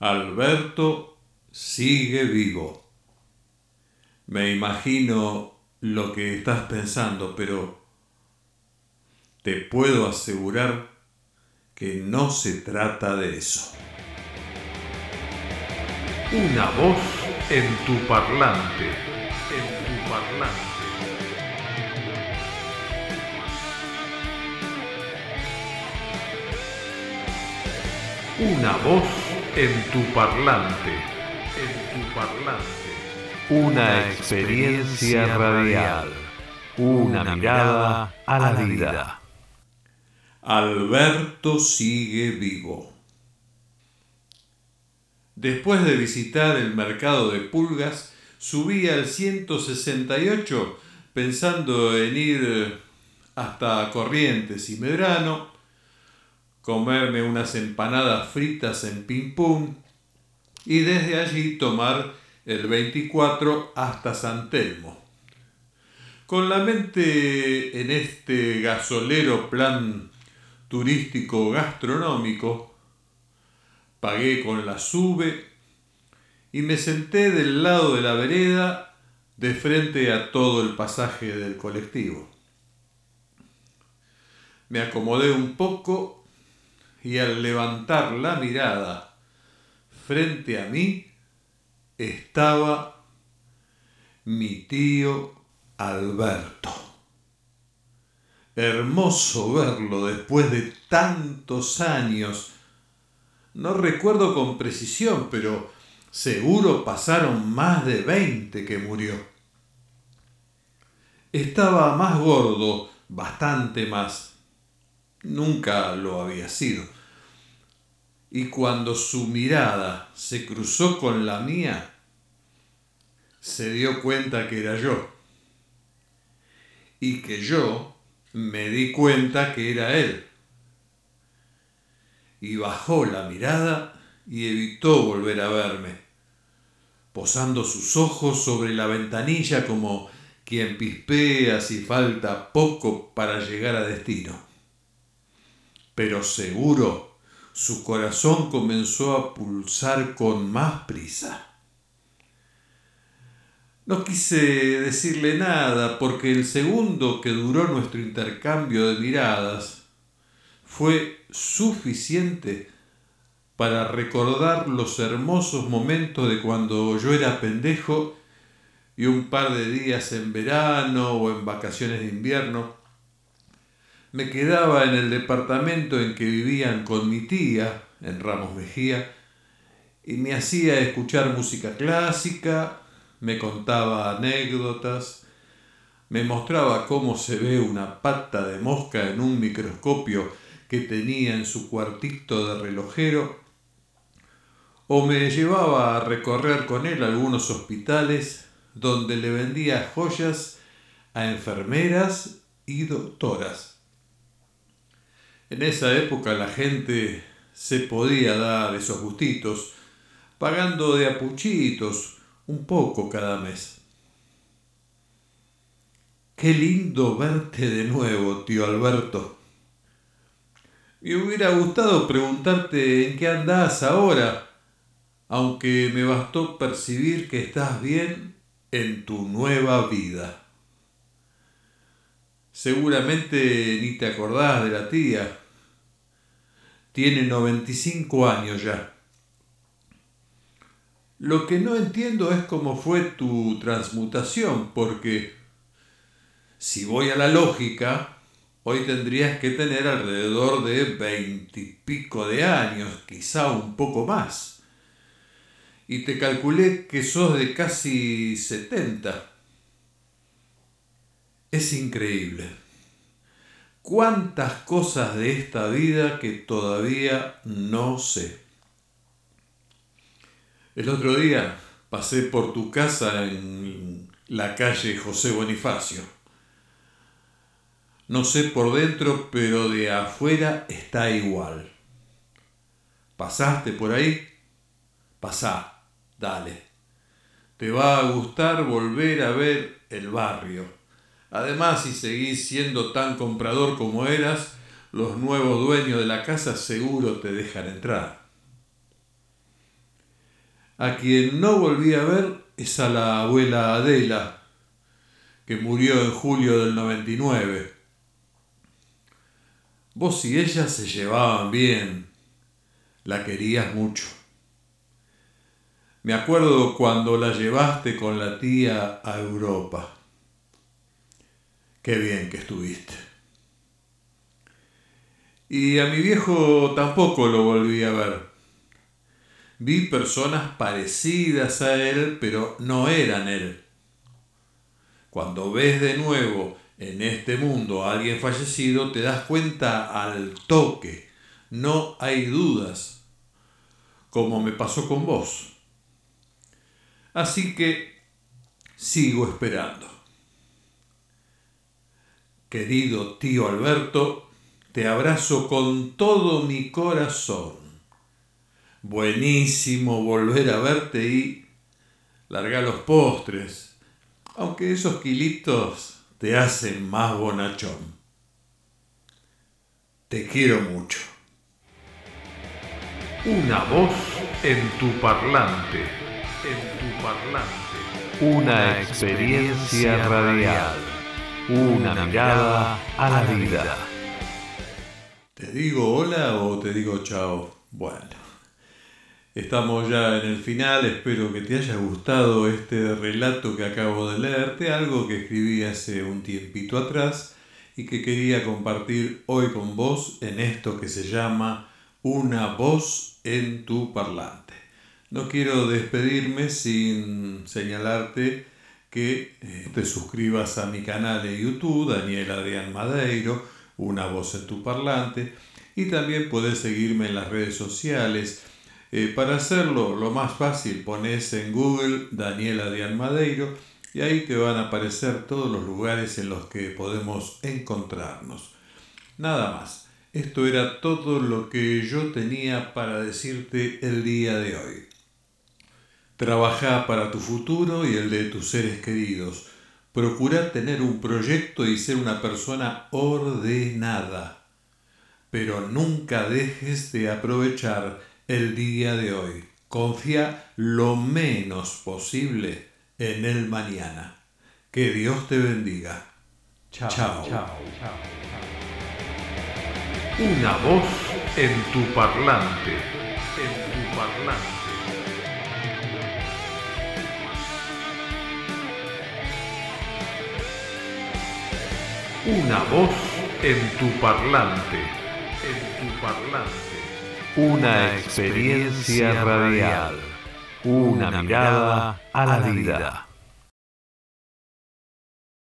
Alberto sigue vivo. Me imagino lo que estás pensando, pero te puedo asegurar que no se trata de eso. Una voz en tu parlante, en tu parlante. Una voz en tu parlante, en tu parlante. Una experiencia radial. Una mirada a la vida. Alberto sigue vivo. Después de visitar el mercado de pulgas, subí al 168 pensando en ir hasta Corrientes y Medrano, comerme unas empanadas fritas en Pim Pum y desde allí tomar el 24 hasta San Telmo. Con la mente en este gasolero plan turístico gastronómico, pagué con la sube y me senté del lado de la vereda de frente a todo el pasaje del colectivo. Me acomodé un poco y al levantar la mirada frente a mí estaba mi tío Alberto. Hermoso verlo después de tantos años. No recuerdo con precisión, pero seguro pasaron más de veinte que murió. Estaba más gordo, bastante más. Nunca lo había sido. Y cuando su mirada se cruzó con la mía, se dio cuenta que era yo. Y que yo me di cuenta que era él. Y bajó la mirada y evitó volver a verme, posando sus ojos sobre la ventanilla como quien pispea si falta poco para llegar a destino pero seguro su corazón comenzó a pulsar con más prisa. No quise decirle nada porque el segundo que duró nuestro intercambio de miradas fue suficiente para recordar los hermosos momentos de cuando yo era pendejo y un par de días en verano o en vacaciones de invierno me quedaba en el departamento en que vivían con mi tía, en Ramos Mejía, y me hacía escuchar música clásica, me contaba anécdotas, me mostraba cómo se ve una pata de mosca en un microscopio que tenía en su cuartito de relojero, o me llevaba a recorrer con él algunos hospitales donde le vendía joyas a enfermeras y doctoras. En esa época la gente se podía dar esos gustitos, pagando de apuchitos un poco cada mes. Qué lindo verte de nuevo, tío Alberto. Me hubiera gustado preguntarte en qué andás ahora, aunque me bastó percibir que estás bien en tu nueva vida. Seguramente ni te acordás de la tía. Tiene 95 años ya. Lo que no entiendo es cómo fue tu transmutación, porque si voy a la lógica, hoy tendrías que tener alrededor de veintipico de años, quizá un poco más. Y te calculé que sos de casi setenta. Es increíble. ¿Cuántas cosas de esta vida que todavía no sé? El otro día pasé por tu casa en la calle José Bonifacio. No sé por dentro, pero de afuera está igual. ¿Pasaste por ahí? Pasá, dale. Te va a gustar volver a ver el barrio Además, si seguís siendo tan comprador como eras, los nuevos dueños de la casa seguro te dejan entrar. A quien no volví a ver es a la abuela Adela, que murió en julio del 99. Vos y ella se llevaban bien, la querías mucho. Me acuerdo cuando la llevaste con la tía a Europa. Qué bien que estuviste. Y a mi viejo tampoco lo volví a ver. Vi personas parecidas a él, pero no eran él. Cuando ves de nuevo en este mundo a alguien fallecido, te das cuenta al toque. No hay dudas, como me pasó con vos. Así que sigo esperando. Querido tío Alberto, te abrazo con todo mi corazón. Buenísimo volver a verte y larga los postres, aunque esos kilitos te hacen más bonachón. Te quiero mucho. Una voz en tu parlante, en tu parlante. Una experiencia radial. Una mirada a la vida. ¿Te digo hola o te digo chao? Bueno, estamos ya en el final, espero que te haya gustado este relato que acabo de leerte, algo que escribí hace un tiempito atrás y que quería compartir hoy con vos en esto que se llama Una voz en tu parlante. No quiero despedirme sin señalarte que eh, te suscribas a mi canal de YouTube, Daniel Adrián Madeiro, una voz en tu parlante y también puedes seguirme en las redes sociales. Eh, para hacerlo, lo más fácil, pones en Google Daniel Adrián Madeiro y ahí te van a aparecer todos los lugares en los que podemos encontrarnos. Nada más. Esto era todo lo que yo tenía para decirte el día de hoy. Trabaja para tu futuro y el de tus seres queridos. Procura tener un proyecto y ser una persona ordenada. Pero nunca dejes de aprovechar el día de hoy. Confía lo menos posible en el mañana. Que Dios te bendiga. Chao. Chao. Una voz en tu parlante, en tu parlante. Una voz en tu parlante, en tu parlante. Una experiencia radial. Una mirada a la vida.